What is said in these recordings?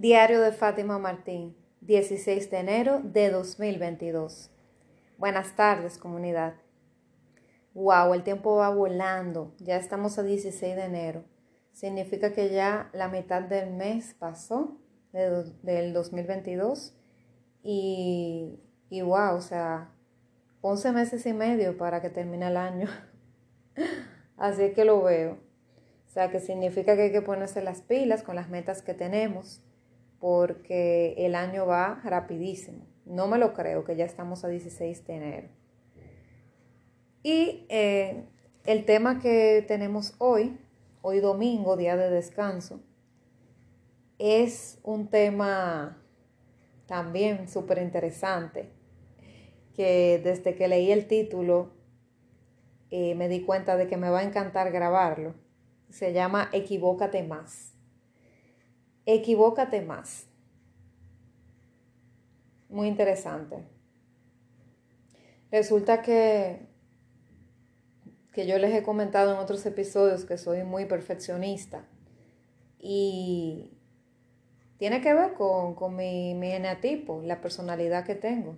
Diario de Fátima Martín, 16 de enero de 2022. Buenas tardes, comunidad. Wow, el tiempo va volando. Ya estamos a 16 de enero. Significa que ya la mitad del mes pasó del 2022 y, y wow, o sea, 11 meses y medio para que termine el año. Así que lo veo. O sea, que significa que hay que ponerse las pilas con las metas que tenemos porque el año va rapidísimo. No me lo creo que ya estamos a 16 de enero. Y eh, el tema que tenemos hoy, hoy domingo, día de descanso, es un tema también súper interesante, que desde que leí el título eh, me di cuenta de que me va a encantar grabarlo. Se llama Equivócate más. Equivócate más. Muy interesante. Resulta que, que yo les he comentado en otros episodios que soy muy perfeccionista y tiene que ver con, con mi, mi la personalidad que tengo,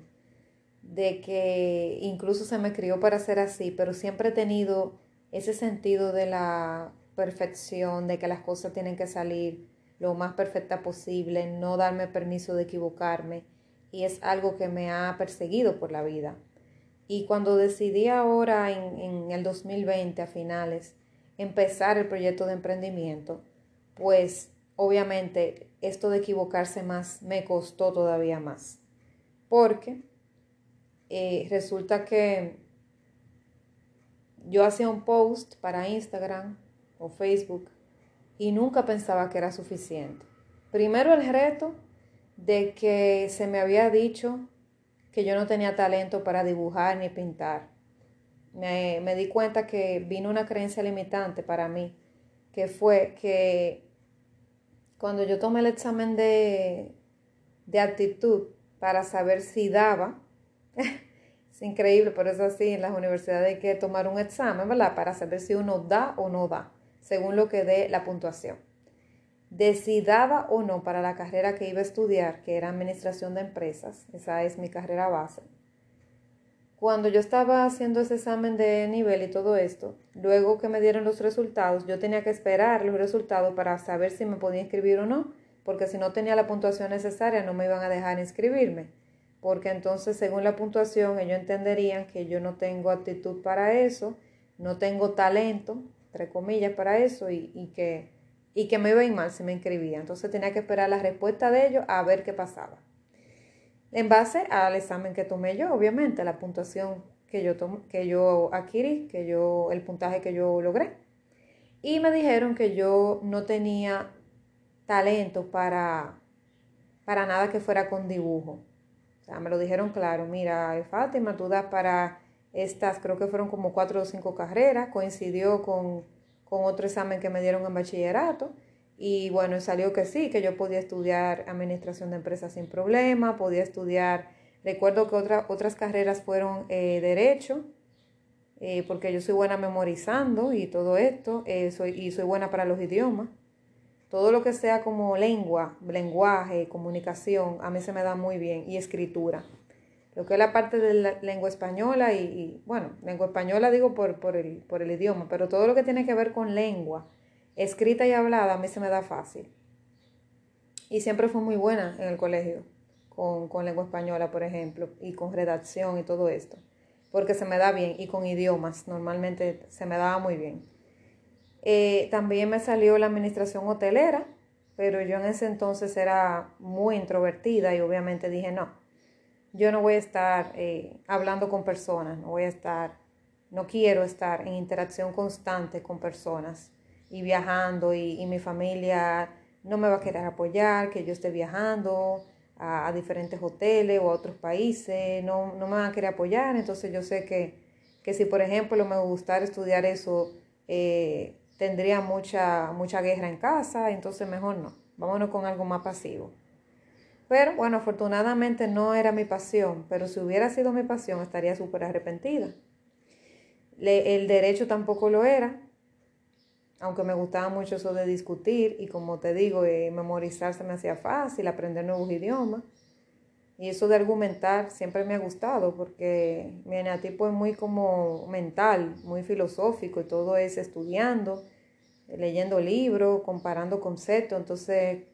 de que incluso se me crió para ser así, pero siempre he tenido ese sentido de la perfección, de que las cosas tienen que salir lo más perfecta posible, no darme permiso de equivocarme y es algo que me ha perseguido por la vida. Y cuando decidí ahora en, en el 2020 a finales empezar el proyecto de emprendimiento, pues obviamente esto de equivocarse más me costó todavía más. Porque eh, resulta que yo hacía un post para Instagram o Facebook y nunca pensaba que era suficiente. Primero el reto de que se me había dicho que yo no tenía talento para dibujar ni pintar. Me, me, di cuenta que vino una creencia limitante para mí, que fue que cuando yo tomé el examen de, de actitud para saber si daba, es increíble, pero es así, en las universidades hay que tomar un examen. Para saber si uno da o no da según lo que dé la puntuación. Decidaba o no para la carrera que iba a estudiar, que era administración de empresas, esa es mi carrera base. Cuando yo estaba haciendo ese examen de nivel y todo esto, luego que me dieron los resultados, yo tenía que esperar los resultados para saber si me podía inscribir o no, porque si no tenía la puntuación necesaria no me iban a dejar inscribirme, porque entonces según la puntuación ellos entenderían que yo no tengo actitud para eso, no tengo talento, entre comillas, para eso y, que, y que me iba a ir mal si me inscribía. Entonces tenía que esperar la respuesta de ellos a ver qué pasaba. En base al examen que tomé yo, obviamente, la puntuación que yo, que yo adquirí, que yo, el puntaje que yo logré. Y me dijeron que yo no tenía talento para, para nada que fuera con dibujo. O sea, me lo dijeron claro, mira, Fátima, tú das para estas creo que fueron como cuatro o cinco carreras, coincidió con, otro examen que me dieron en bachillerato y bueno, salió que sí, que yo podía estudiar administración de empresas sin problema, podía estudiar, recuerdo que otras carreras fueron eh, derecho, eh, porque yo soy buena memorizando y todo esto, eh, soy, y soy buena para los idiomas. Todo lo que sea como lengua, lenguaje, comunicación, a mí se me da muy bien, y escritura lo que es la parte de la lengua española y, bueno, lengua española digo por, por, el, por el idioma, pero todo lo que tiene que ver con lengua, escrita y hablada, a mí se me da fácil. Y siempre fue muy buena en el colegio, con, con lengua española, por ejemplo, y con redacción y todo esto, porque se me da bien, y con idiomas, normalmente se me daba muy bien. Eh, también me salió la administración hotelera, pero yo en ese entonces era muy introvertida y obviamente dije no yo no voy a estar eh, hablando con personas, no voy a estar, no quiero estar en interacción constante con personas y viajando y, mi familia no me va a querer apoyar, que yo esté viajando a, diferentes hoteles o a otros países, no, no, me van a querer apoyar, entonces yo sé que, que si por ejemplo me gustara estudiar eso, eh, tendría mucha, mucha guerra en casa, entonces mejor no, vámonos con algo más pasivo. Pero bueno, afortunadamente no era mi pasión, pero si hubiera sido mi pasión estaría súper arrepentida. el derecho tampoco lo era. aunque me gustaba mucho eso de discutir y como te digo, eh, me hacía fácil, aprender nuevos idiomas. Y eso de argumentar siempre me ha gustado porque mi eneatipo es muy como mental, muy filosófico y todo es estudiando, leyendo libros, comparando conceptos. Entonces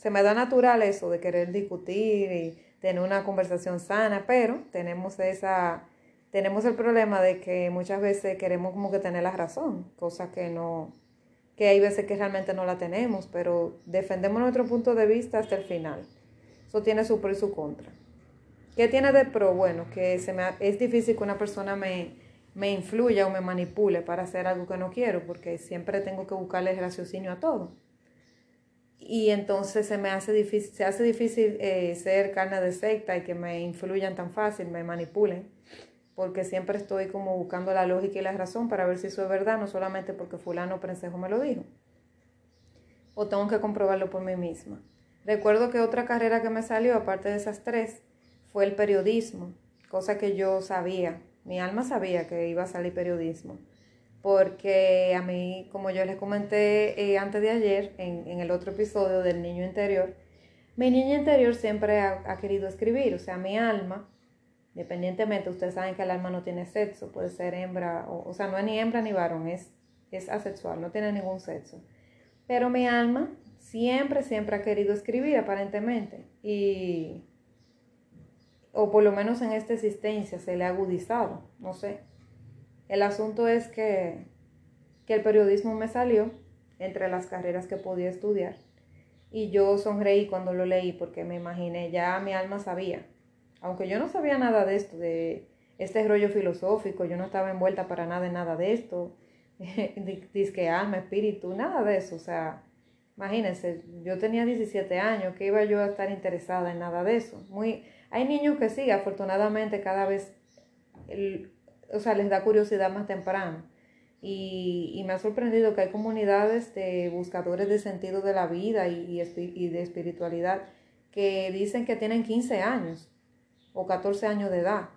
se me da natural eso de querer discutir y tener una conversación sana, pero tenemos esa tenemos el problema de que muchas veces queremos como que tener la razón, cosa que no, que hay veces que realmente no la tenemos, pero defendemos nuestro punto de vista hasta el final. Eso tiene su pro y su contra. ¿Qué tiene de pro? Bueno, que se me, es difícil que una persona me, me influya o me manipule para hacer algo que no quiero, porque siempre tengo que buscarle el raciocinio a todo. Y entonces se me hace difícil, se hace difícil eh, ser carne de secta y que me influyan tan fácil, me manipulen porque siempre estoy como buscando la lógica y la razón para ver si eso es verdad, no solamente porque fulano prensejo me lo dijo. O tengo que comprobarlo por mí misma. Recuerdo que otra carrera que me salió, aparte de esas tres, fue el periodismo, cosa que yo sabía, mi alma sabía que iba a salir periodismo, porque a mí, como yo les comenté eh, antes de ayer, en, en, el otro episodio del niño interior, mi niño interior siempre ha, ha querido escribir, o sea, mi alma Independientemente, ustedes saben que el alma no tiene sexo, puede ser hembra, o, o sea, no es ni hembra ni varón, es, es asexual, no tiene ningún sexo. Pero mi alma siempre, siempre ha querido escribir aparentemente. Y, o por lo menos en esta existencia se le ha agudizado, no sé. El asunto es que, que el periodismo me salió entre las carreras que podía estudiar. Y yo sonreí cuando lo leí porque me imaginé, ya mi alma sabía aunque yo no sabía nada de esto, de este rollo filosófico, yo no estaba envuelta para nada en nada de esto, disque alma, espíritu, nada de eso, o sea, imagínense, yo tenía 17 años, que iba yo a estar interesada en nada de eso? Muy, hay niños que sí, afortunadamente cada vez, o sea, les da curiosidad más temprano. Y, y, me ha sorprendido que hay comunidades de buscadores de sentido de la vida y, y de espiritualidad que dicen que tienen 15 años o 14 años de edad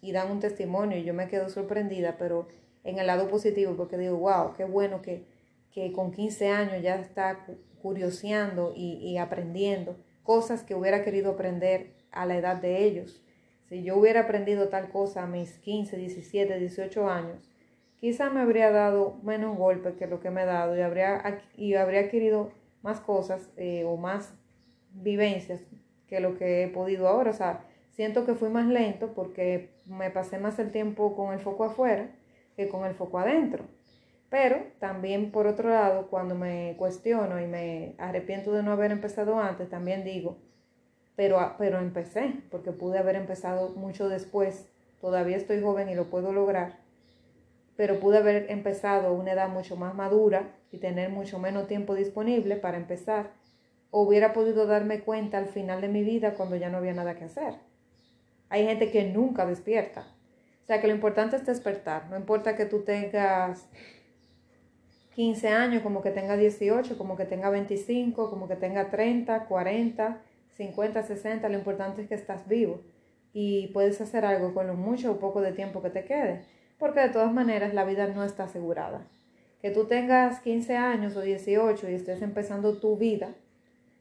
y dan un testimonio y yo me quedo sorprendida, pero en el lado positivo porque digo, wow, qué bueno que, que con 15 años ya está curioseando y, y aprendiendo cosas que hubiera querido aprender a la edad de ellos. Si yo hubiera aprendido tal cosa a mis 15, 17, 18 años, quizá me habría dado menos golpe que lo que me he dado y habría, y habría adquirido más cosas eh, o más vivencias que lo que he podido ahora. O sea, Siento que fui más lento porque me pasé más el tiempo con el foco afuera que con el foco adentro. Pero también por otro lado, cuando me cuestiono y me arrepiento de no haber empezado antes, también digo, pero, pero empecé, porque pude haber empezado mucho después. Todavía estoy joven y lo puedo lograr, pero pude haber empezado a una edad mucho más madura y tener mucho menos tiempo disponible para empezar. O hubiera podido darme cuenta al final de mi vida cuando ya no había nada que hacer. Hay gente que nunca despierta. O sea que lo importante es despertar. No importa que tú tengas 15 años, como que tenga 18, como que tenga 25, como que tenga 30, 40, 50, 60. Lo importante es que estás vivo y puedes hacer algo con lo mucho o poco de tiempo que te quede. Porque de todas maneras la vida no está asegurada. Que tú tengas 15 años o 18 y estés empezando tu vida,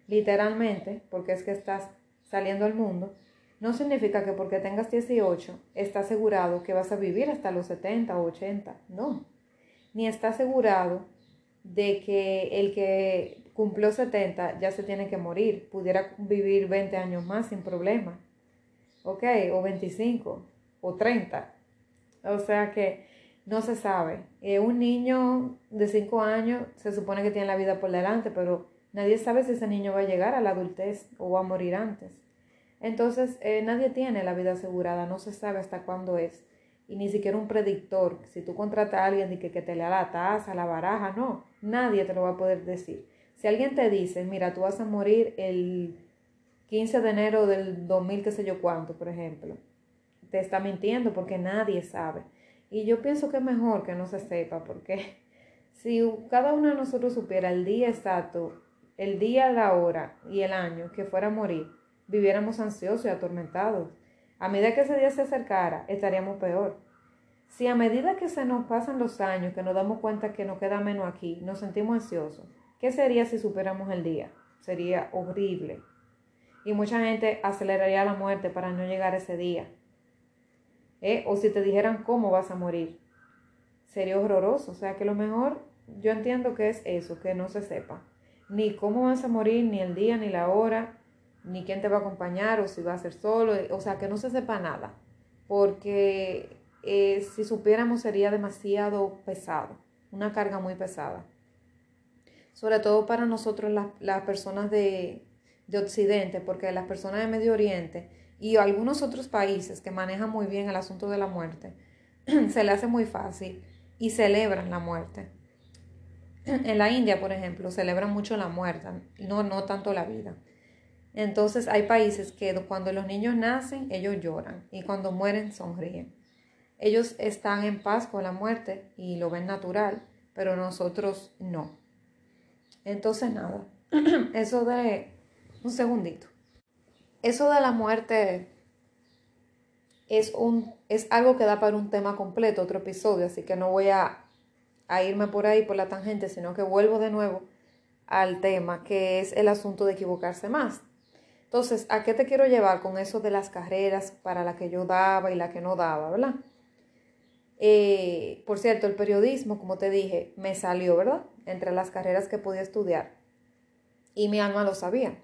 literalmente, porque es que estás saliendo al mundo, no significa que porque tengas 18 está asegurado que vas a vivir hasta los 70 o 80. No. Ni está asegurado de que el que cumplió 70 ya se tiene que morir. Pudiera vivir 20 años más sin problema. ¿Ok? O 25 o 30. O sea que no se sabe. Eh, un niño de 5 años se supone que tiene la vida por delante, pero nadie sabe si ese niño va a llegar a la adultez o va a morir antes. Entonces, eh, nadie tiene la vida asegurada, no se sabe hasta cuándo es. Y ni siquiera un predictor. Si tú contratas a alguien y que, que te lea la taza, la baraja, no, nadie te lo va a poder decir. Si alguien te dice, mira, tú vas a morir el 15 de enero del 2000, qué sé yo cuánto, por ejemplo, te está mintiendo porque nadie sabe. Y yo pienso que es mejor que no se sepa, porque si cada uno de nosotros supiera el día exacto, el día, la hora y el año que fuera a morir, viviéramos ansiosos y atormentados. A medida que ese día se acercara, estaríamos peor. Si a medida que se nos pasan los años, que nos damos cuenta que nos queda menos aquí, nos sentimos ansiosos, ¿qué sería si superamos el día? Sería horrible. Y mucha gente aceleraría la muerte para no llegar a ese día. ¿Eh? O si te dijeran cómo vas a morir, sería horroroso. O sea que lo mejor, yo entiendo que es eso, que no se sepa. Ni cómo vas a morir, ni el día, ni la hora, ni quién te va a acompañar, o si va a ser solo. O sea, que no se sepa nada. Porque eh, si supiéramos sería demasiado pesado, una carga muy pesada. Sobre todo para nosotros las, personas de, de Occidente, porque las personas de Medio Oriente y algunos otros países que manejan muy bien el asunto de la muerte, se le hace muy fácil y celebran la muerte. En la India, por ejemplo, celebran mucho la muerte, no, no tanto la vida. Entonces hay países que cuando los niños nacen, ellos lloran y cuando mueren, sonríen. Ellos están en paz con la muerte y lo ven natural, pero nosotros no. Entonces nada, eso de un segundito. Eso de la muerte es, un, es algo que da para un tema completo, otro episodio, así que no voy a, a irme por ahí, por la tangente, sino que vuelvo de nuevo al tema, que es el asunto de equivocarse más. Entonces, ¿a qué te quiero llevar con eso de las carreras para la que yo daba y la que no daba, verdad? Eh, por cierto, el periodismo, como te dije, me salió, ¿verdad? Entre las carreras que podía estudiar. Y mi alma lo sabía.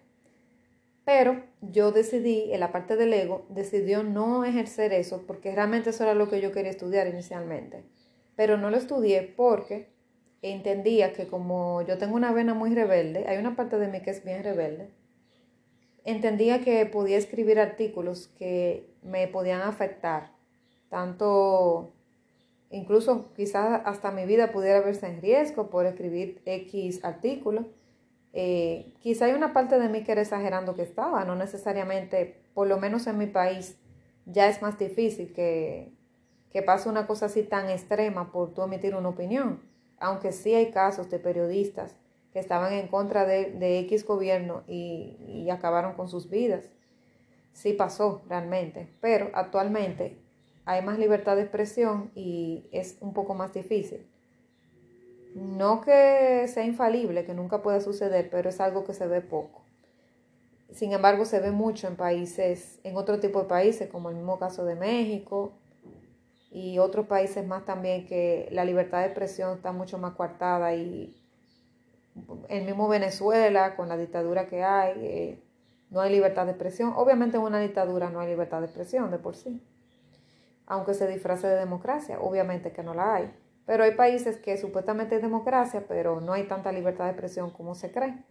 Pero yo decidí, en la parte del ego, decidió no ejercer eso porque realmente eso era lo que yo quería estudiar inicialmente. Pero no lo estudié porque entendía que como yo tengo una vena muy rebelde, hay una parte de mí que es bien rebelde, entendía que podía escribir artículos que me podían afectar, tanto Incluso quizás hasta mi vida pudiera verse en riesgo por escribir X artículos. Eh, quizá hay una parte de mí que era exagerando que estaba, no necesariamente, por lo menos en mi país, ya es más difícil que, que pase una cosa así tan extrema por tú emitir una opinión. Aunque sí hay casos de periodistas que estaban en contra de, X gobierno y acabaron con sus vidas. Sí pasó realmente, pero actualmente hay más libertad de expresión y es un poco más difícil. No que sea infalible, que nunca pueda suceder, pero es algo que se ve poco. Sin embargo, se ve mucho en países, en otro tipo de países, como el mismo caso de México y otros países más también que la libertad de expresión está mucho más coartada y el mismo Venezuela, con la dictadura que hay, eh, no hay libertad de expresión. Obviamente en una dictadura no hay libertad de expresión de por sí aunque se disfrace de democracia. Obviamente que no la hay. Pero hay países que supuestamente es democracia, pero no hay tanta libertad de expresión como se cree.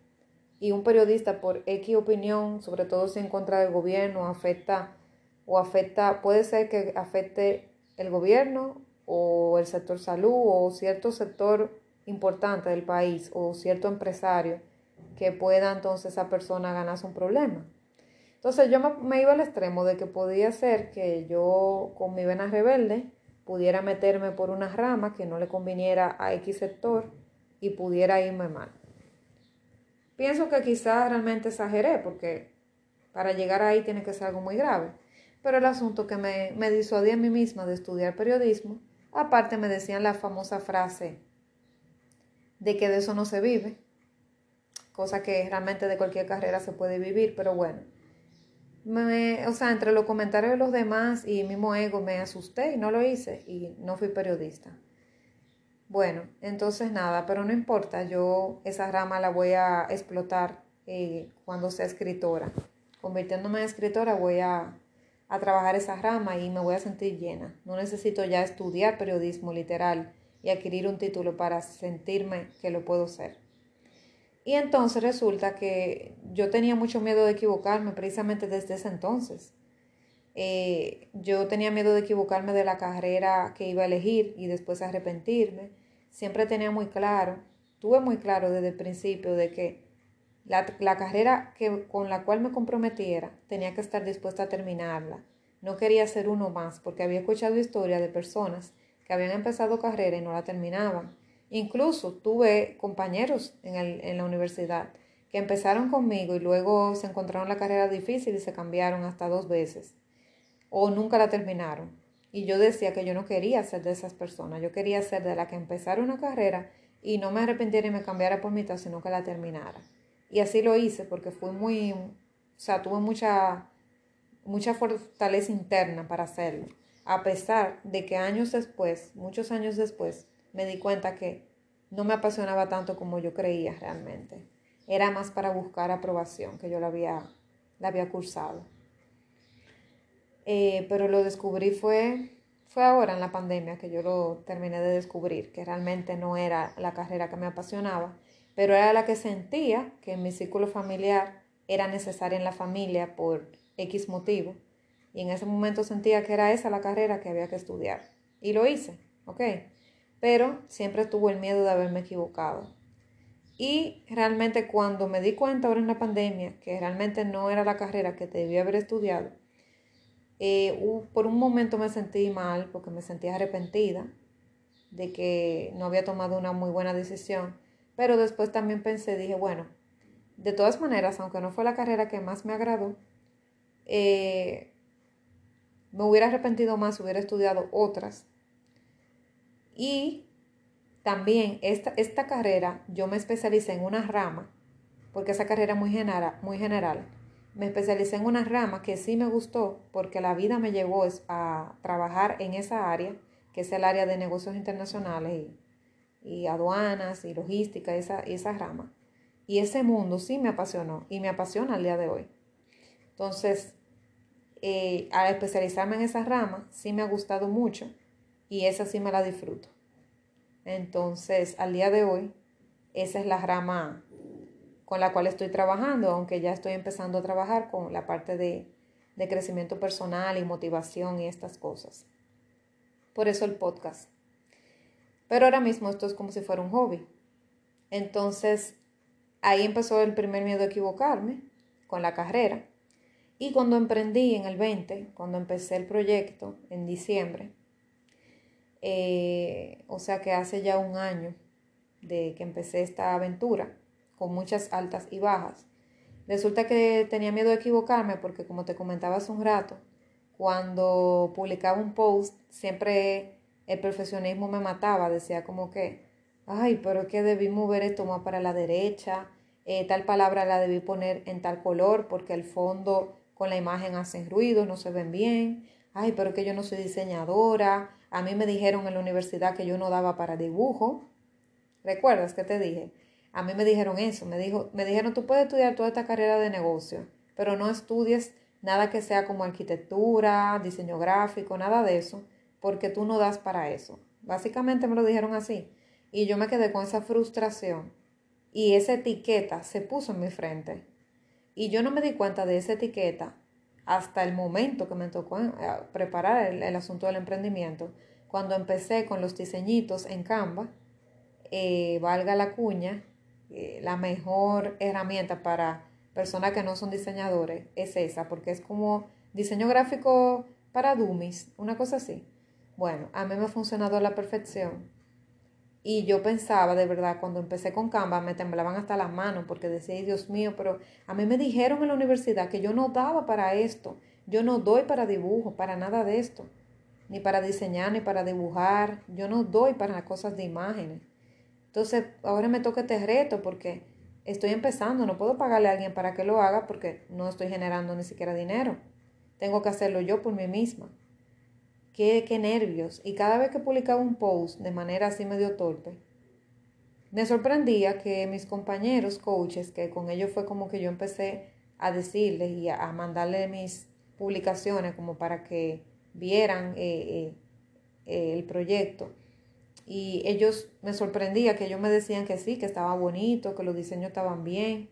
Y un periodista por X opinión, sobre todo si en contra del gobierno, afecta o afecta, puede ser que afecte el gobierno o el sector salud o cierto sector importante del país o cierto empresario que pueda entonces esa persona ganarse un problema. Entonces yo me, iba al extremo de que podía ser que yo con mi vena rebelde pudiera meterme por una rama que no le conviniera a X sector y pudiera irme mal. Pienso que quizás realmente exageré porque para llegar ahí tiene que ser algo muy grave. Pero el asunto que me, me disuadía a mí misma de estudiar periodismo, aparte me decían la famosa frase de que de eso no se vive, cosa que realmente de cualquier carrera se puede vivir, pero bueno, me, o sea, entre los comentarios de los demás y mismo ego me asusté y no lo hice y no fui periodista. Bueno, entonces nada, pero no importa, yo esa rama la voy a explotar eh, cuando sea escritora. Convirtiéndome en escritora voy a, a trabajar esa rama y me voy a sentir llena. No necesito ya estudiar periodismo literal y adquirir un título para sentirme que lo puedo ser. Y entonces resulta que yo tenía mucho miedo de equivocarme precisamente desde ese entonces. Eh, yo tenía miedo de equivocarme de la carrera que iba a elegir y después arrepentirme. Siempre tenía muy claro, tuve muy claro desde el principio de que la, la carrera que, con la cual me comprometiera tenía que estar dispuesta a terminarla. No quería ser uno más porque había escuchado historias de personas que habían empezado carrera y no la terminaban Incluso tuve compañeros en, la universidad que empezaron conmigo y luego se encontraron la carrera difícil y se cambiaron hasta dos veces o nunca la terminaron. Y yo decía que yo no quería ser de esas personas, yo quería ser de la que empezara una carrera y no me arrepintiera y me cambiara por mitad, sino que la terminara. Y así lo hice porque fui muy, o sea, tuve mucha, mucha fortaleza interna para hacerlo. A pesar de que años después, muchos años después, me di cuenta que no me apasionaba tanto como yo creía realmente. Era más para buscar aprobación que yo la había, la había cursado. Eh, pero lo descubrí fue, fue ahora en la pandemia que yo lo terminé de descubrir, que realmente no era la carrera que me apasionaba, pero era la que sentía que en mi círculo familiar era necesaria en la familia por X motivo. Y en ese momento sentía que era esa la carrera que había que estudiar. Y lo hice, ¿ok? Pero siempre tuve el miedo de haberme equivocado. Y realmente cuando me di cuenta ahora en la pandemia que realmente no era la carrera que debía haber estudiado, eh, por un momento me sentí mal porque me sentía arrepentida de que no había tomado una muy buena decisión, pero después también pensé, dije, bueno, de todas maneras, aunque no fue la carrera que más me agradó, eh, me hubiera arrepentido más, hubiera estudiado otras. Y también esta, esta carrera yo me especialicé en una rama, porque esa carrera muy, muy general me especialicé en una rama que sí me gustó porque la vida me llevó a trabajar en esa área, que es el área de negocios internacionales y, aduanas y logística, esa, esa rama. Y ese mundo sí me apasionó y me apasiona al día de hoy. Entonces, eh, al especializarme en esa rama, sí me ha gustado mucho y esa sí me la disfruto. Entonces, al día de hoy, esa es la rama con la cual estoy trabajando, aunque ya estoy empezando a trabajar con la parte de, de crecimiento personal y motivación y estas cosas. Por eso el podcast. Pero ahora mismo esto es como si fuera un hobby. Entonces, ahí empezó el primer miedo a equivocarme con la carrera. Y cuando emprendí en el 20, cuando empecé el proyecto en diciembre, eh, o sea que hace ya un año de que empecé esta aventura, con muchas altas y bajas. Resulta que tenía miedo de equivocarme porque como te comentaba hace un rato, cuando publicaba un post siempre el profesionismo me mataba, decía como que, ay, pero es que debí mover esto más para la derecha, eh, tal palabra la debí poner en tal color porque el fondo con la imagen hacen ruido, no se ven bien, ay, pero es que yo no soy diseñadora, a mí me dijeron en la universidad que yo no daba para dibujo, ¿recuerdas que te dije? A mí me dijeron eso, me, dijo, me dijeron, tú puedes estudiar toda esta carrera de negocio, pero no estudies nada que sea como arquitectura, diseño gráfico, nada de eso, porque tú no das para eso. Básicamente me lo dijeron así. Y yo me quedé con esa frustración. Y esa etiqueta se puso en mi frente. Y yo no me di cuenta de esa etiqueta hasta el momento que me tocó eh, preparar el, asunto del emprendimiento, cuando empecé con los diseñitos en Canva, eh, valga la cuña, eh, la mejor herramienta para personas que no son diseñadores es esa, porque es como diseño gráfico para dummies, una cosa así. Bueno, a mí me ha funcionado a la perfección. Y yo pensaba, de verdad, cuando empecé con Canva, me temblaban hasta las manos porque decía, Dios mío, pero a mí me dijeron en la universidad que yo no daba para esto. Yo no doy para dibujo, para nada de esto. Ni para diseñar, ni para dibujar. Yo no doy para cosas de imágenes. Entonces, ahora me toca este reto porque estoy empezando, no puedo pagarle a alguien para que lo haga porque no estoy generando ni siquiera dinero. Tengo que hacerlo yo por mí misma. Qué, qué nervios. Y cada vez que publicaba un post de manera así medio torpe, me sorprendía que mis compañeros coaches, que con ellos fue como que yo empecé a decirles y a, mandarle mis publicaciones como para que vieran eh, eh, el proyecto, y ellos me sorprendía que ellos me decían que sí, que estaba bonito, que los diseños estaban bien,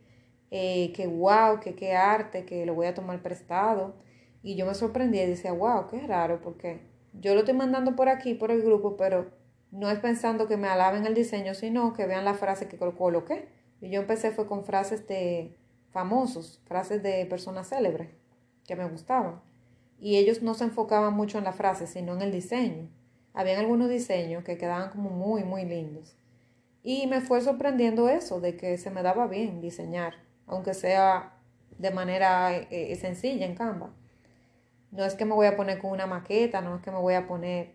eh, que wow, que qué arte, que lo voy a tomar prestado. Y yo me sorprendía y decía, wow, qué raro, porque yo lo estoy mandando por aquí, por el grupo, pero no es pensando que me alaben el diseño, sino que vean la frase que coloqué. Y yo empecé fue con frases de famosos, frases de personas célebres que me gustaban. Y ellos no se enfocaban mucho en la frase, sino en el diseño habían algunos diseños que quedaban como muy, muy lindos. Y me fue sorprendiendo eso, de que se me daba bien diseñar, aunque sea de manera eh, sencilla en Canva. No es que me voy a poner con una maqueta, no es que me voy a poner,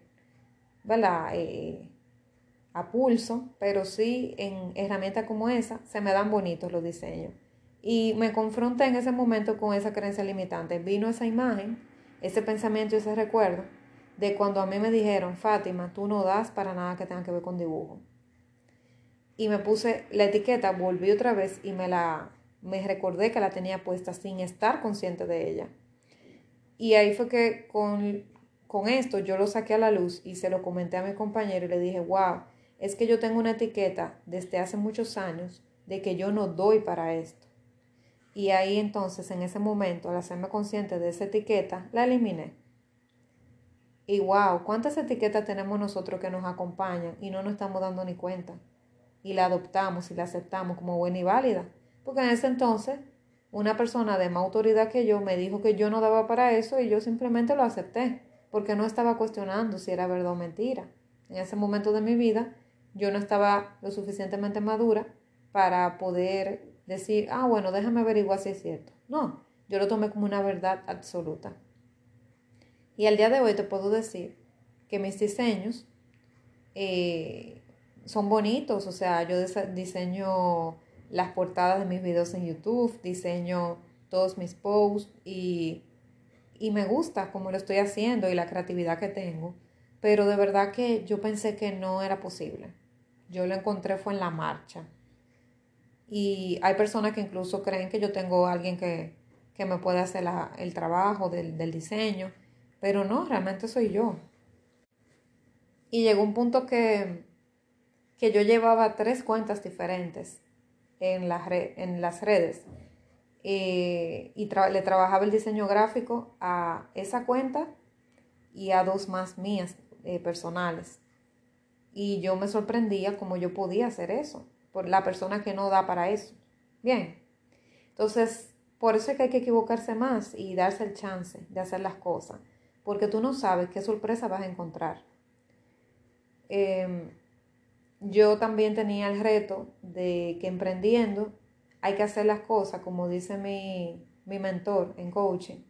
¿verdad? Eh, a pulso, pero sí en herramientas como esa se me dan bonitos los diseños. Y me confronté en ese momento con esa creencia limitante. Vino esa imagen, ese pensamiento y ese recuerdo de cuando a mí me dijeron, Fátima, tú no das para nada que tenga que ver con dibujo. Y me puse la etiqueta, volví otra vez y me la me recordé que la tenía puesta sin estar consciente de ella. Y ahí fue que con, con esto yo lo saqué a la luz y se lo comenté a mi compañero y le dije, wow, es que yo tengo una etiqueta desde hace muchos años de que yo no doy para esto. Y ahí entonces, en ese momento, al hacerme consciente de esa etiqueta, la eliminé. Y wow, ¿cuántas etiquetas tenemos nosotros que nos acompañan y no nos estamos dando ni cuenta? Y la adoptamos y la aceptamos como buena y válida. Porque en ese entonces una persona de más autoridad que yo me dijo que yo no daba para eso y yo simplemente lo acepté, porque no estaba cuestionando si era verdad o mentira. En ese momento de mi vida yo no estaba lo suficientemente madura para poder decir, ah, bueno, déjame averiguar si es cierto. No, yo lo tomé como una verdad absoluta. Y al día de hoy te puedo decir que mis diseños eh, son bonitos, o sea, yo diseño las portadas de mis videos en YouTube, diseño todos mis posts y, y me gusta como lo estoy haciendo y la creatividad que tengo. Pero de verdad que yo pensé que no era posible. Yo lo encontré fue en la marcha. Y hay personas que incluso creen que yo tengo alguien que, que me puede hacer el trabajo del, del diseño, pero no, realmente soy yo. Y llegó un punto que, que yo llevaba tres cuentas diferentes en, en las redes eh, y le trabajaba el diseño gráfico a esa cuenta y a dos más mías eh, personales. Y yo me sorprendía cómo yo podía hacer eso, por la persona que no da para eso. Bien, entonces por eso es que hay que equivocarse más y darse el chance de hacer las cosas, porque tú no sabes qué sorpresa vas a encontrar. Em, yo también tenía el reto de que emprendiendo hay que hacer las cosas como dice mi, mi mentor en coaching.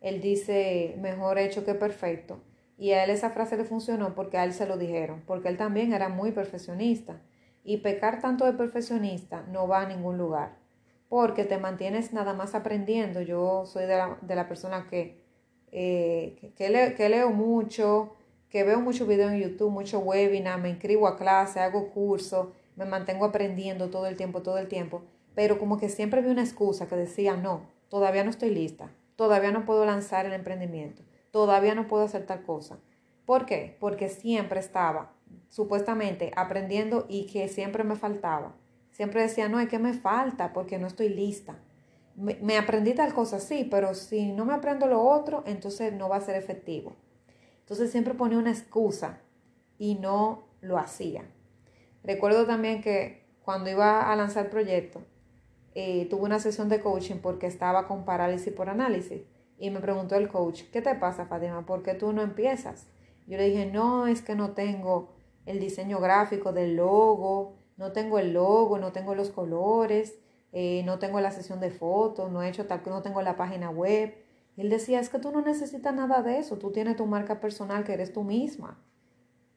Él dice, mejor hecho que perfecto. Y a él esa frase le funcionó porque a él se lo dijeron, porque él también era muy perfeccionista. Y pecar tanto de perfeccionista no va a ningún lugar, porque te mantienes nada más aprendiendo. Yo soy de la, de la persona que, eh, que, que leo mucho, que veo muchos videos en YouTube, muchos webinars, me inscribo a clase, hago cursos, me mantengo aprendiendo todo el tiempo, todo el tiempo, pero como que siempre vi una excusa que decía, no, todavía no estoy lista, todavía no puedo lanzar el emprendimiento, todavía no puedo hacer tal cosa. ¿Por qué? Porque siempre estaba supuestamente aprendiendo y que siempre me faltaba. Siempre decía, no, es que me falta porque no estoy lista. Me, me aprendí tal cosa, sí, pero si no me aprendo lo otro, entonces no va a ser efectivo. Entonces siempre ponía una excusa y no lo hacía. Recuerdo también que cuando iba a lanzar el proyecto, eh, tuve una sesión de coaching porque estaba con parálisis por análisis. Y me preguntó el coach, ¿qué te pasa, Fatima? ¿Por qué tú no empiezas? Yo le dije, no, es que no tengo el diseño gráfico del logo, no tengo el logo, no tengo los colores, eh, no tengo la sesión de fotos, no he hecho tal, no tengo la página web él decía, es que tú no necesitas nada de eso, tú tienes tu marca personal que eres tú misma.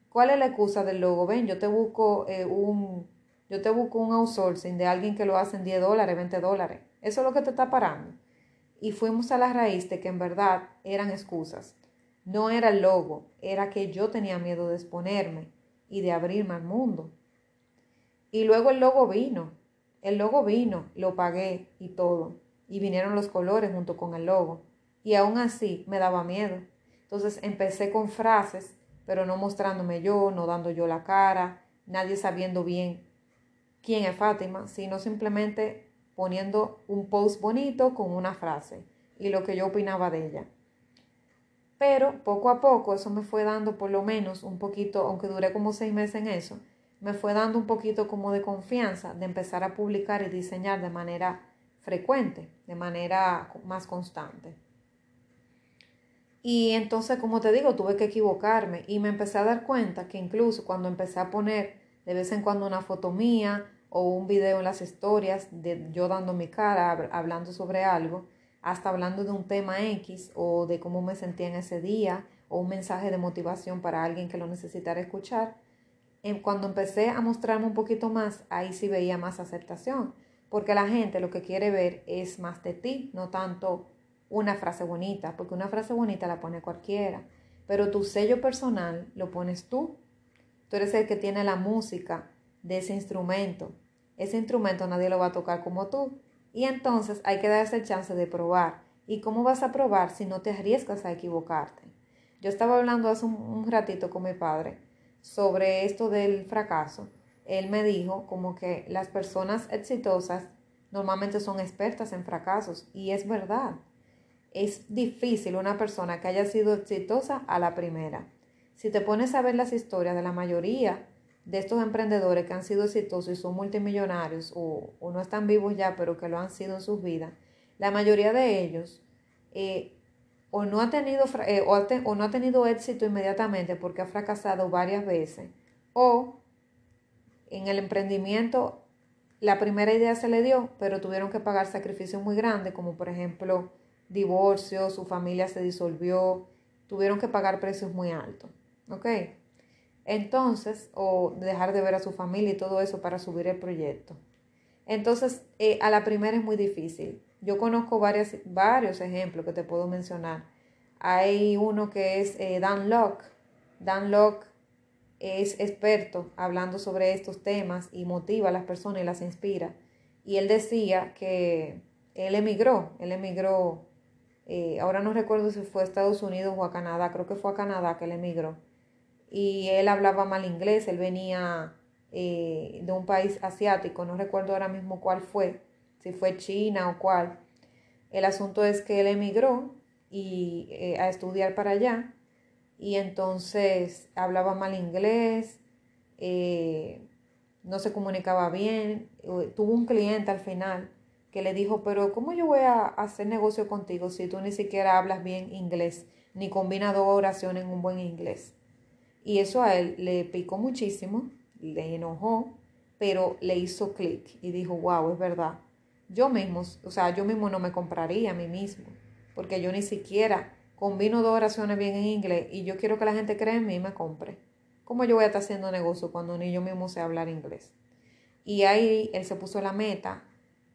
¿Cuál es la excusa del logo? Ven, yo te busco eh, un, yo te busco un outsourcing de alguien que lo hace en 10 dólares, 20 dólares. Eso es lo que te está parando. Y fuimos a la raíz de que en verdad eran excusas. No era el logo, era que yo tenía miedo de exponerme y de abrirme al mundo. Y luego el logo vino. El logo vino, lo pagué y todo. Y vinieron los colores junto con el logo y aún así me daba miedo. Entonces empecé con frases, pero no mostrándome yo, no dando yo la cara, nadie sabiendo bien quién es Fátima, sino simplemente poniendo un post bonito con una frase y lo que yo opinaba de ella. Pero poco a poco eso me fue dando por lo menos un poquito, aunque duré como seis meses en eso, me fue dando un poquito como de confianza de empezar a publicar y diseñar de manera frecuente, de manera más constante. Y entonces, como te digo, tuve que equivocarme y me empecé a dar cuenta que incluso cuando empecé a poner de vez en cuando una foto mía o un video en las historias de yo dando mi cara, hablando sobre algo, hasta hablando de un tema X o de cómo me sentía en ese día o un mensaje de motivación para alguien que lo necesitara escuchar. Cuando empecé a mostrarme un poquito más, ahí sí veía más aceptación, porque la gente lo que quiere ver es más de ti, no tanto una frase bonita, porque una frase bonita la pone cualquiera, pero tu sello personal lo pones tú. Tú eres el que tiene la música de ese instrumento. Ese instrumento nadie lo va a tocar como tú. Y entonces hay que darse el chance de probar. ¿Y cómo vas a probar si no te arriesgas a equivocarte? Yo estaba hablando hace un, ratito con mi padre sobre esto del fracaso. Él me dijo como que las personas exitosas normalmente son expertas en fracasos y es verdad. Es difícil una persona que haya sido exitosa a la primera. Si te pones a ver las historias de la mayoría de estos emprendedores que han sido exitosos y son multimillonarios o, no están vivos ya, pero que lo han sido en sus vidas, la mayoría de ellos eh, o, no ha tenido, eh, o, no ha tenido éxito inmediatamente porque ha fracasado varias veces, o en el emprendimiento la primera idea se le dio, pero tuvieron que pagar sacrificios muy grandes, como por ejemplo divorcio, su familia se disolvió, tuvieron que pagar precios muy altos. ¿Ok? Entonces, o dejar de ver a su familia y todo eso para subir el proyecto. Entonces, eh, a la primera es muy difícil. Yo conozco varios ejemplos que te puedo mencionar. Hay uno que es eh, Dan Locke. Dan Locke es experto hablando sobre estos temas y motiva a las personas y las inspira. Y él decía que él emigró, él emigró, eh, ahora no recuerdo si fue a Estados Unidos o a Canadá, creo que fue a Canadá que él emigró y él hablaba mal inglés, él venía eh, de un país asiático, no recuerdo ahora mismo cuál fue, si fue China o cuál. El asunto es que él emigró y, eh, a estudiar para allá y entonces hablaba mal inglés, no se comunicaba bien, tuvo un cliente al final que le dijo, pero ¿cómo yo voy a hacer negocio contigo si tú ni siquiera hablas bien inglés, ni combinas dos oraciones en un buen inglés? Y eso a él le picó muchísimo, le enojó, pero le hizo clic y dijo, wow, es verdad. Yo mismo, o sea, yo mismo no me compraría a mí mismo, porque yo ni siquiera combino dos oraciones bien en inglés y yo quiero que la gente crea en mí y me compre. ¿Cómo yo voy a estar haciendo negocio cuando ni yo mismo sé hablar inglés? Y ahí él se puso la meta,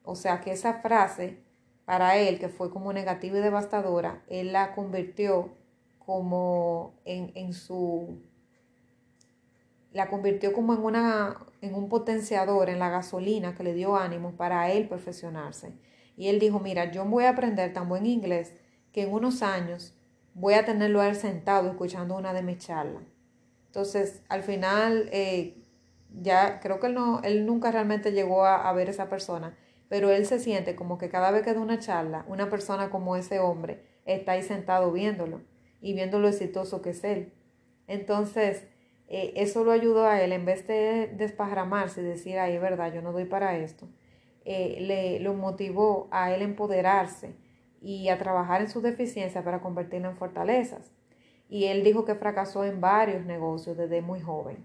o sea que esa frase para él, que fue como negativa y devastadora, él la convirtió como en, en su la convirtió como en, una, en un potenciador, en la gasolina que le dio ánimo para él perfeccionarse. Y él dijo, mira, yo voy a aprender tan buen inglés que en unos años voy a tenerlo a él sentado escuchando una de mis charlas. Entonces, al final, eh, ya creo que él, no, él nunca realmente llegó a, a ver esa persona, pero él se siente como que cada vez que da una charla, una persona como ese hombre está ahí sentado viéndolo y viendo lo exitoso que es él. Entonces, eh, eso lo ayudó a él, en vez de desparramarse y decir, ay, verdad, yo no doy para esto, eh, le lo motivó a él empoderarse y a trabajar en sus deficiencias para convertirla en fortalezas. Y él dijo que fracasó en varios negocios desde muy joven.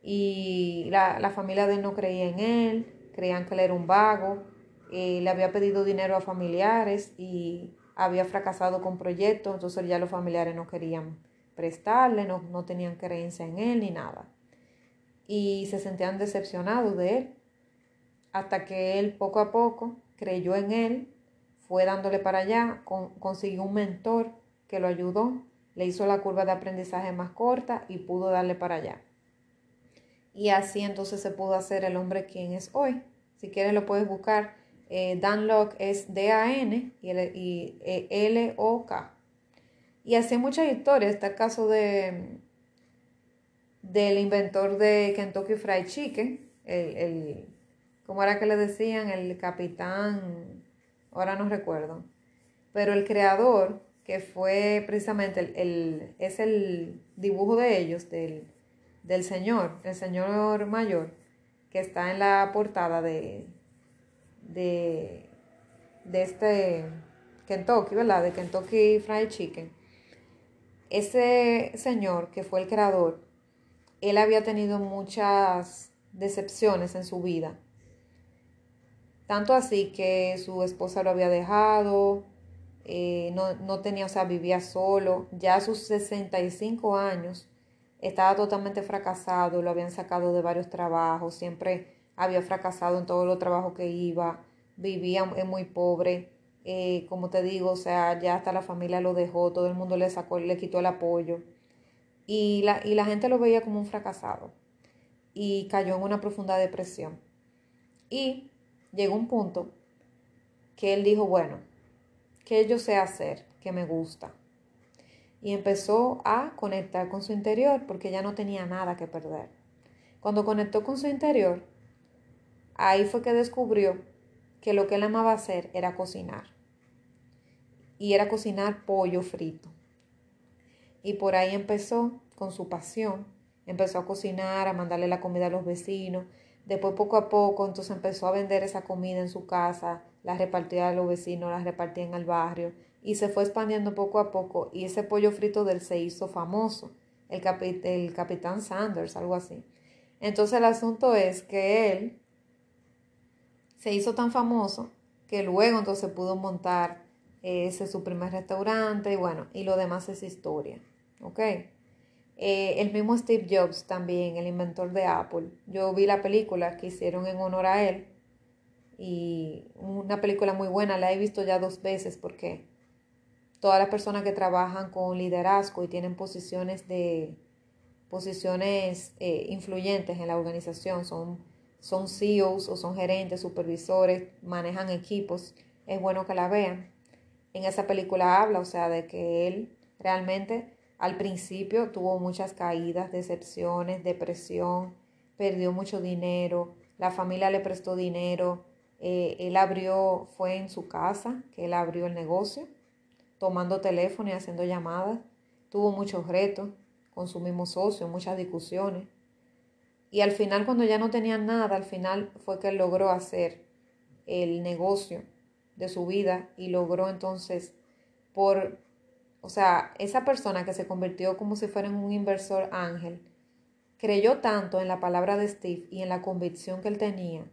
Y la, familia de él no creía en él, creían que él era un vago, eh, le había pedido dinero a familiares y había fracasado con proyectos, entonces ya los familiares no querían prestarle, no, no tenían creencia en él ni nada. Y se sentían decepcionados de él, hasta que él poco a poco creyó en él, fue dándole para allá, consiguió un mentor que lo ayudó, le hizo la curva de aprendizaje más corta y pudo darle para allá. Y así entonces se pudo hacer el hombre quien es hoy. Si quieres lo puedes buscar. Eh, Dan Locke es D-A-N y, eh, L-O-K. Y así muchas historias. Está el caso de del inventor de Kentucky Fried Chicken, el, el ¿cómo era que le decían? El capitán, ahora no recuerdo. Pero el creador, que fue precisamente el, es el dibujo de ellos, del, del señor, el señor mayor, que está en la portada de, de, de este Kentucky, ¿verdad? De Kentucky Fried Chicken ese señor que fue el creador, él había tenido muchas decepciones en su vida. Tanto así que su esposa lo había dejado, eh, no, no, tenía, o sea, vivía solo. Ya a sus 65 años estaba totalmente fracasado, lo habían sacado de varios trabajos, siempre había fracasado en todos los trabajos que iba, vivía muy pobre. Eh, como te digo, o sea, ya hasta la familia lo dejó, todo el mundo le sacó, le quitó el apoyo. Y la, y la gente lo veía como un fracasado. Y cayó en una profunda depresión. Y llegó un punto que él dijo, bueno, ¿qué yo sé hacer que me gusta? Y empezó a conectar con su interior porque ya no tenía nada que perder. Cuando conectó con su interior, ahí fue que descubrió que lo que él amaba hacer era cocinar. Y era cocinar pollo frito. Y por ahí empezó con su pasión. Empezó a cocinar, a mandarle la comida a los vecinos. Después poco a poco entonces empezó a vender esa comida en su casa, la repartía a los vecinos, la repartía en el barrio y se fue expandiendo poco a poco y ese pollo frito del se hizo famoso, el, el capitán Sanders, algo así. Entonces el asunto es que él se hizo tan famoso que luego entonces pudo montar ese su primer restaurante y bueno, y lo demás es historia, ¿ok? Eh, el mismo Steve Jobs también, el inventor de Apple. Yo vi la película que hicieron en honor a él y una película muy buena, la he visto ya dos veces porque todas las personas que trabajan con liderazgo y tienen posiciones de posiciones eh, influyentes en la organización son son CEOs o son gerentes, supervisores, manejan equipos, es bueno que la vean. En esa película habla, o sea, de que él realmente al principio tuvo muchas caídas, decepciones, depresión, perdió mucho dinero, la familia le prestó dinero, eh, él abrió, fue en su casa, que él abrió el negocio, tomando teléfono y haciendo llamadas, tuvo muchos retos con su mismo socio, muchas discusiones. Y al final, cuando ya no tenían nada, al final fue que logró hacer el negocio de su vida y logró entonces por, o sea, esa persona que se convirtió como si fuera un inversor ángel, creyó tanto en la palabra de Steve y en la convicción que él tenía,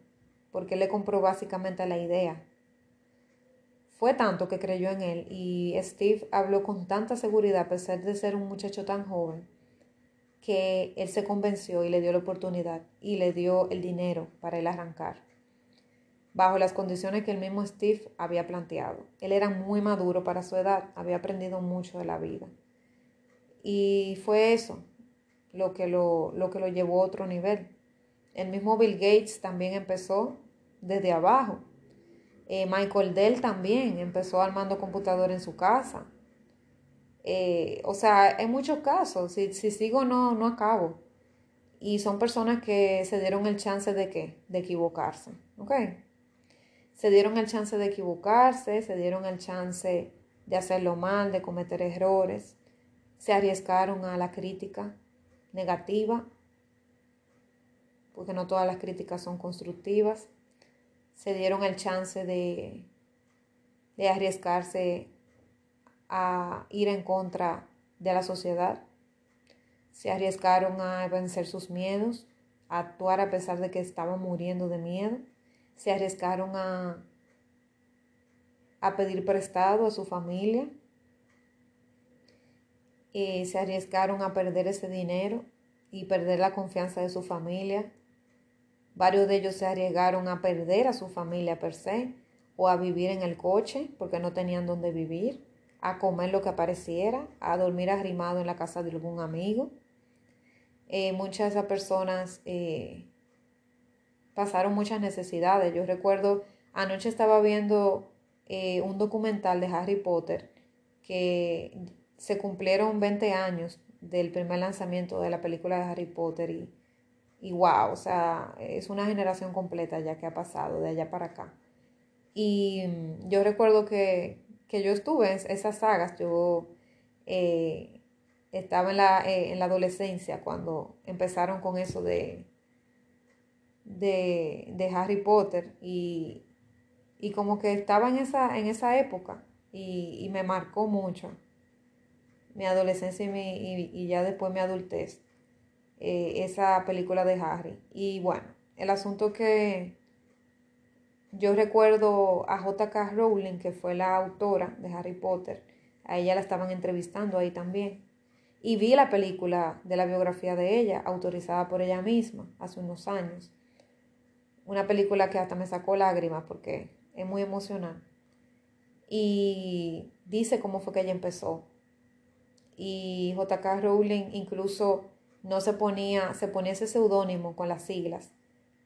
porque él le compró básicamente la idea. Fue tanto que creyó en él y Steve habló con tanta seguridad a pesar de ser un muchacho tan joven que él se convenció y le dio la oportunidad y le dio el dinero para él arrancar, bajo las condiciones que el mismo Steve había planteado. Él era muy maduro para su edad, había aprendido mucho de la vida. Y fue eso lo que lo, lo, que lo llevó a otro nivel. El mismo Bill Gates también empezó desde abajo. Eh, Michael Dell también empezó armando computador en su casa. Eh, o sea, en muchos casos, si, si sigo no, no acabo. Y son personas que se dieron el chance de qué? De equivocarse. ¿Ok? Se dieron el chance de equivocarse, se dieron el chance de hacerlo mal, de cometer errores. Se arriesgaron a la crítica negativa, porque no todas las críticas son constructivas. Se dieron el chance de, de arriesgarse a ir en contra de la sociedad. Se arriesgaron a vencer sus miedos, a actuar a pesar de que estaban muriendo de miedo. Se arriesgaron a, a pedir prestado a su familia. Y se arriesgaron a perder ese dinero y perder la confianza de su familia. Varios de ellos se arriesgaron a perder a su familia per se o a vivir en el coche porque no tenían dónde vivir a comer lo que apareciera, a dormir arrimado en la casa de algún amigo. Eh, muchas de esas personas eh, pasaron muchas necesidades. Yo recuerdo, anoche estaba viendo eh, un documental de Harry Potter que se cumplieron 20 años del primer lanzamiento de la película de Harry Potter y, y wow, o sea, es una generación completa ya que ha pasado de allá para acá. Y mm, yo recuerdo que que yo estuve en esas sagas, yo eh, estaba en la, eh, en la, adolescencia cuando empezaron con eso de, de, Harry Potter y, como que estaba en esa, en esa época y, me marcó mucho mi adolescencia y, y, ya después mi adultez, eh, esa película de Harry. Y bueno, el asunto que yo recuerdo a J.K. Rowling, que fue la autora de Harry Potter, a ella la estaban entrevistando ahí también. Y vi la película de la biografía de ella, autorizada por ella misma, hace unos años. Una película que hasta me sacó lágrimas porque es muy emocional. Y dice cómo fue que ella empezó. Y J.K. Rowling incluso no se ponía, se ponía ese seudónimo con las siglas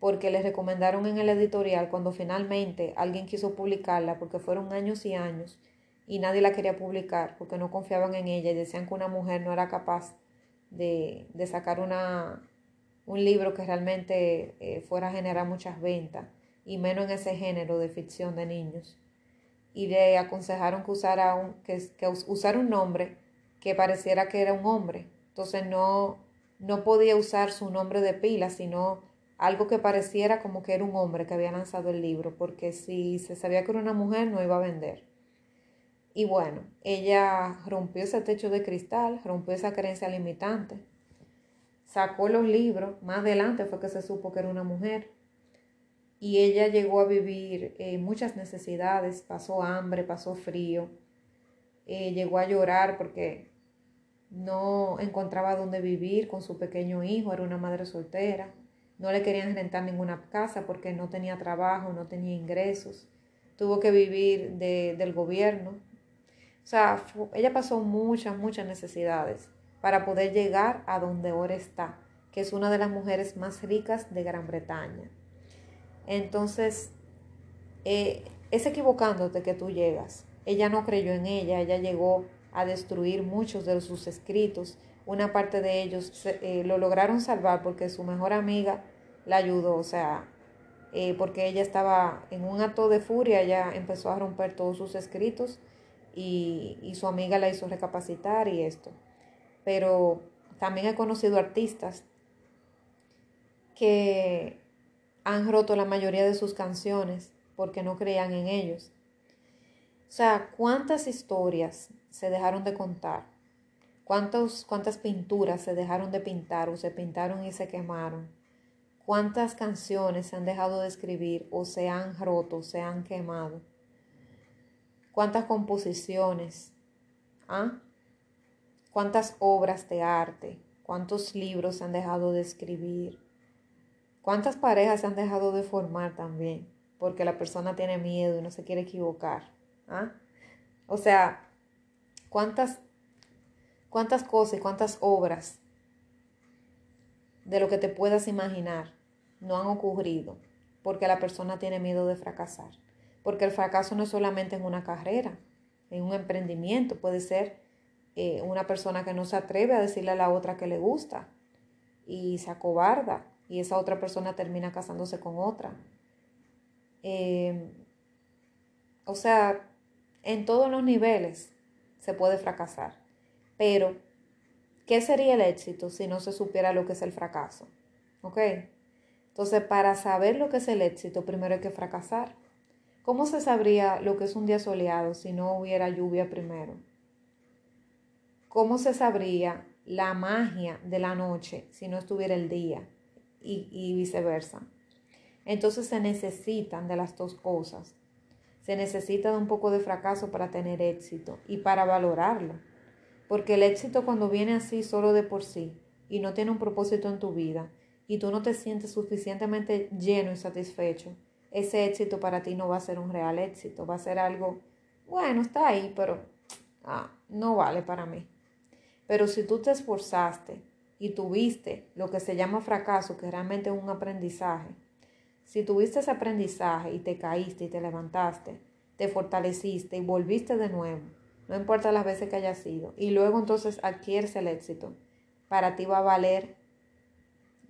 porque le recomendaron en el editorial cuando finalmente alguien quiso publicarla, porque fueron años y años, y nadie la quería publicar porque no confiaban en ella y decían que una mujer no era capaz de, sacar una, un libro que realmente eh, fuera a generar muchas ventas, y menos en ese género de ficción de niños. Y le aconsejaron que usara un, que, que usara un nombre que pareciera que era un hombre. Entonces no, no podía usar su nombre de pila, sino algo que pareciera como que era un hombre que había lanzado el libro, porque si se sabía que era una mujer no iba a vender. Y bueno, ella rompió ese techo de cristal, rompió esa creencia limitante, sacó los libros, más adelante fue que se supo que era una mujer. Y ella llegó a vivir eh, muchas necesidades, pasó hambre, pasó frío, eh, llegó a llorar porque no encontraba dónde vivir con su pequeño hijo, era una madre soltera no le querían rentar ninguna casa porque no tenía trabajo, no tenía ingresos. Tuvo que vivir del gobierno. O sea, ella pasó muchas, muchas necesidades para poder llegar a donde ahora está, que es una de las mujeres más ricas de Gran Bretaña. Entonces, eh, es equivocándote que tú llegas. Ella no creyó en ella, ella llegó a destruir muchos de sus escritos, una parte de ellos eh, lo lograron salvar porque su mejor amiga la ayudó, o sea, eh, porque ella estaba en un acto de furia, ella empezó a romper todos sus escritos y, y su amiga la hizo recapacitar y esto. Pero también he conocido artistas que han roto la mayoría de sus canciones porque no creían en ellos. O sea, ¿cuántas historias se dejaron de contar? ¿Cuántas pinturas se dejaron de pintar o se pintaron y se quemaron? ¿Cuántas canciones se han dejado de escribir o se han roto, se han quemado? ¿Cuántas composiciones? ¿Ah? ¿Cuántas obras de arte? ¿Cuántos libros se han dejado de escribir? ¿Cuántas parejas se han dejado de formar también? Porque la persona tiene miedo y no se quiere equivocar. ¿Ah? O sea, ¿cuántas cuántas cosas y cuántas obras de lo que te puedas imaginar no han ocurrido porque la persona tiene miedo de fracasar. Porque el fracaso no es solamente en una carrera, en un emprendimiento, puede ser eh, una persona que no se atreve a decirle a la otra que le gusta y se acobarda y esa otra persona termina casándose con otra. Em, o sea, en todos los niveles se puede fracasar. Pero, ¿qué sería el éxito si no se supiera lo que es el fracaso? ¿Ok? Entonces, para saber lo que es el éxito, primero hay que fracasar. ¿Cómo se sabría lo que es un día soleado si no hubiera lluvia primero? ¿Cómo se sabría la magia de la noche si no estuviera el día? Y, y viceversa. Entonces se necesitan de las dos cosas. Se necesita de un poco de fracaso para tener éxito y para valorarlo. Porque el éxito cuando viene así solo de por sí y no tiene un propósito en tu vida y tú no te sientes suficientemente lleno y satisfecho, ese éxito para ti no va a ser un real éxito, va a ser algo, bueno, está ahí, pero ah, no vale para mí. Pero si tú te esforzaste y tuviste lo que se llama fracaso, que realmente es un aprendizaje, si tuviste ese aprendizaje y te caíste y te levantaste, te fortaleciste y volviste de nuevo, no importa las veces que haya sido, y luego entonces adquieres el éxito, para ti va a valer,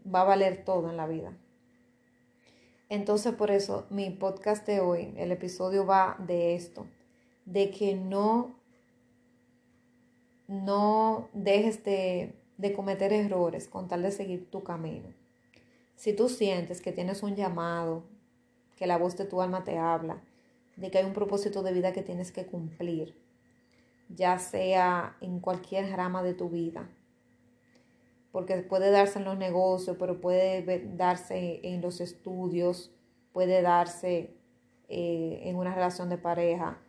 va a valer todo en la vida. Entonces por eso mi podcast de hoy, el episodio va de esto, de que no, no dejes de, de cometer errores con tal de seguir tu camino. Si tú sientes que tienes un llamado, que la voz de tu alma te habla, de que hay un propósito de vida que tienes que cumplir, ya sea en cualquier rama de tu vida, porque puede darse en los negocios, pero puede darse en los estudios, puede darse eh, en una relación de pareja,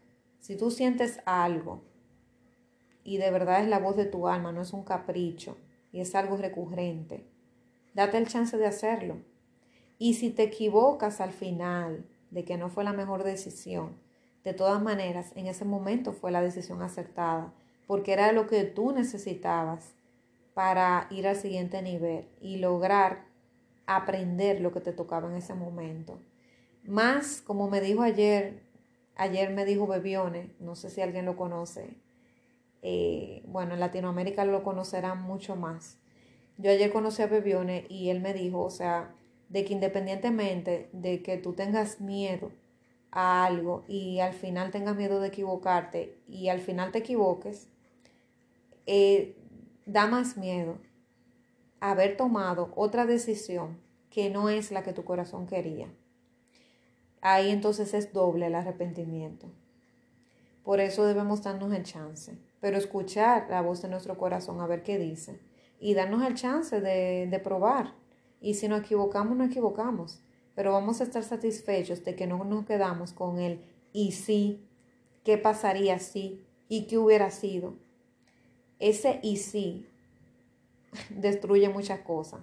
si tú sientes algo y de verdad es la voz de tu alma, no es un capricho y es algo recurrente, date el chance de hacerlo. Y si te equivocas al final de que no fue la mejor decisión, de todas maneras, en ese momento fue la decisión acertada, porque era lo que tú necesitabas para ir al siguiente nivel y lograr aprender lo que te tocaba en ese momento. Más, como me dijo ayer, ayer me dijo Bebione, no sé si alguien lo conoce, eh, bueno, en Latinoamérica lo conocerán mucho más. Yo ayer conocí a Bebione y él me dijo, o sea, de que independientemente de que tú tengas miedo a algo y al final tengas miedo de equivocarte y al final te equivoques, eh, da más miedo haber tomado otra decisión que no es la que tu corazón quería. Ahí entonces es doble el arrepentimiento. Por eso debemos darnos el chance, pero escuchar la voz de nuestro corazón a ver qué dice y darnos el chance de, de probar. Y si nos equivocamos, nos equivocamos. Pero vamos a estar satisfechos de que no nos quedamos con el y sí, qué pasaría si y qué hubiera sido. Ese y sí destruye muchas cosas.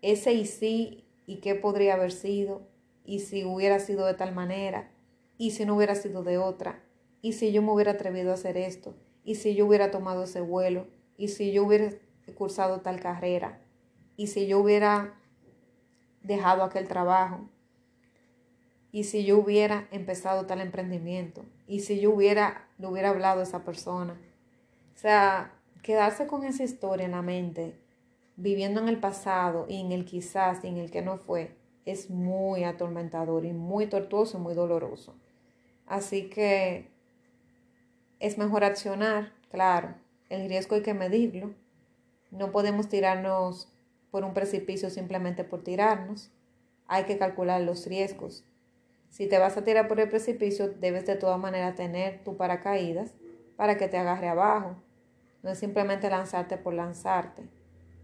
Ese y sí y qué podría haber sido y si hubiera sido de tal manera y si no hubiera sido de otra y si yo me hubiera atrevido a hacer esto y si yo hubiera tomado ese vuelo y si yo hubiera cursado tal carrera y si yo hubiera dejado aquel trabajo. Y si yo hubiera empezado tal emprendimiento. Y si yo hubiera, le hubiera hablado a esa persona. O sea, quedarse con esa historia en la mente, viviendo en el pasado y en el quizás y en el que no fue, es muy atormentador y muy tortuoso y muy doloroso. Así que es mejor accionar, claro, el riesgo hay que medirlo. No podemos tirarnos por un precipicio simplemente por tirarnos. Hay que calcular los riesgos. Si te vas a tirar por el precipicio, debes de todas maneras tener tu paracaídas para que te agarre abajo. No es simplemente lanzarte por lanzarte.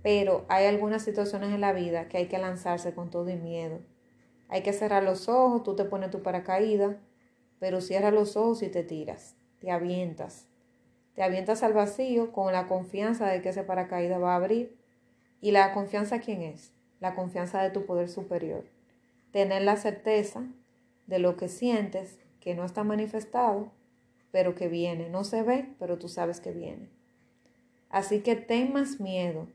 Pero hay algunas situaciones en la vida que hay que lanzarse con todo y miedo. Hay que cerrar los ojos, tú te pones tu paracaídas, pero cierra los ojos y te tiras, te avientas. Te avientas al vacío con la confianza de que ese paracaídas va a abrir ¿Y la confianza quién es? La confianza de tu poder superior. Tener la certeza de lo que sientes, que no está manifestado, pero que viene. No se ve, pero tú sabes que viene. Así que ten más miedo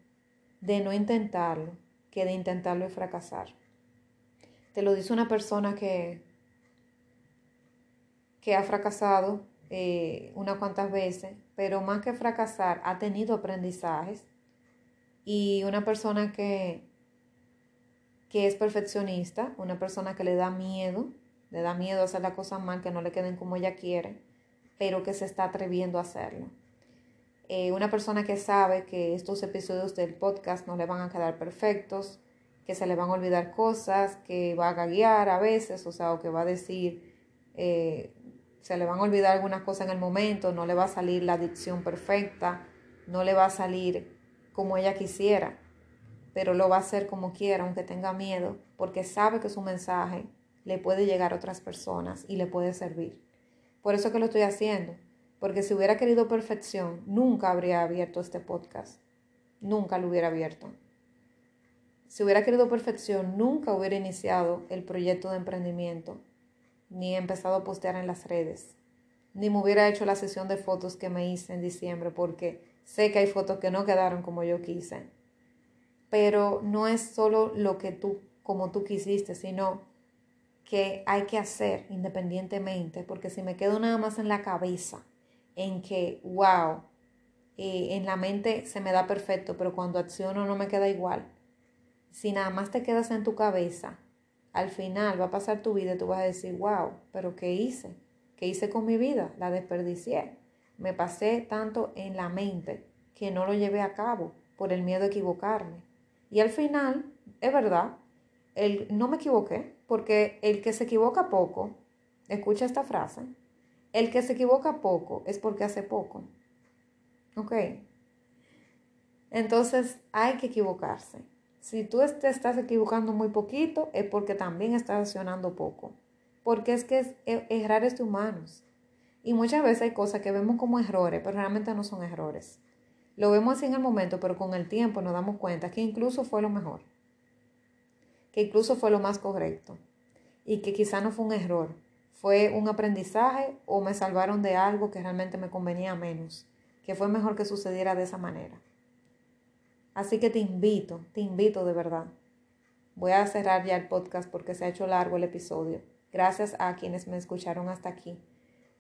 de no intentarlo que de intentarlo y fracasar. Te lo dice una persona que, que ha fracasado eh, unas cuantas veces, pero más que fracasar, ha tenido aprendizajes y una persona que, que es perfeccionista, una persona que le da miedo, le da miedo hacer las cosas mal, que no le queden como ella quiere, pero que se está atreviendo a hacerlo. Eh, una persona que sabe que estos episodios del podcast no le van a quedar perfectos, que se le van a olvidar cosas, que va a gaguear a veces, o sea, o que va a decir, eh, se le van a olvidar algunas cosas en el momento, no le va a salir la dicción perfecta, no le va a salir como ella quisiera, pero lo va a hacer como quiera, aunque tenga miedo, porque sabe que su mensaje le puede llegar a otras personas y le puede servir. Por eso que lo estoy haciendo, porque si hubiera querido perfección, nunca habría abierto este podcast, nunca lo hubiera abierto. Si hubiera querido perfección, nunca hubiera iniciado el proyecto de emprendimiento, ni empezado a postear en las redes, ni me hubiera hecho la sesión de fotos que me hice en diciembre, porque Sé que hay fotos que no quedaron como yo quise, pero no es solo lo que tú, como tú quisiste, sino que hay que hacer independientemente, porque si me quedo nada más en la cabeza, en que, wow, eh, en la mente se me da perfecto, pero cuando acciono no me queda igual. Si nada más te quedas en tu cabeza, al final va a pasar tu vida y tú vas a decir, wow, pero ¿qué hice? ¿Qué hice con mi vida? La desperdicié. Me pasé tanto en la mente que no lo llevé a cabo por el miedo a equivocarme. Y al final, es verdad, el, no me equivoqué, porque el que se equivoca poco, escucha esta frase, el que se equivoca poco es porque hace poco. ¿Ok? Entonces hay que equivocarse. Si tú te estás equivocando muy poquito, es porque también estás accionando poco. porque es que e, errar es de humanos. Y muchas veces hay cosas que vemos como errores, pero realmente no son errores. Lo vemos así en el momento, pero con el tiempo nos damos cuenta que incluso fue lo mejor, que incluso fue lo más correcto y que quizá no fue un error, fue un aprendizaje o me salvaron de algo que realmente me convenía menos, que fue mejor que sucediera de esa manera. Así que te invito, te invito de verdad. Voy a cerrar ya el podcast porque se ha hecho largo el episodio. Gracias a quienes me escucharon hasta aquí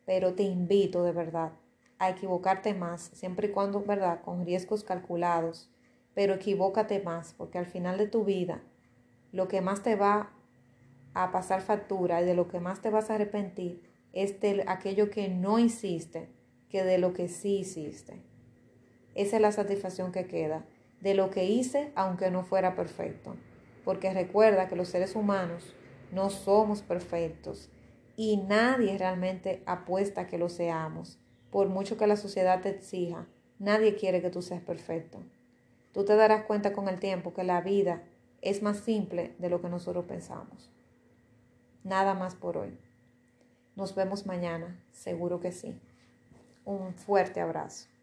pero te invito de verdad a equivocarte más, siempre y cuando, ¿verdad?, con riesgos calculados, pero equivócate más, porque al final de tu vida, lo que más te va a pasar factura y de lo que más te vas a arrepentir es de aquello que no hiciste que de lo que sí hiciste. Esa es la satisfacción que queda, de lo que hice aunque no fuera perfecto, porque recuerda que los seres humanos no somos perfectos y nadie realmente apuesta a que lo seamos. Por mucho que la sociedad te exija, nadie quiere que tú seas perfecto. Tú te darás cuenta con el tiempo que la vida es más simple de lo que nosotros pensamos. Nada más por hoy. Nos vemos mañana, seguro que sí. Un fuerte abrazo.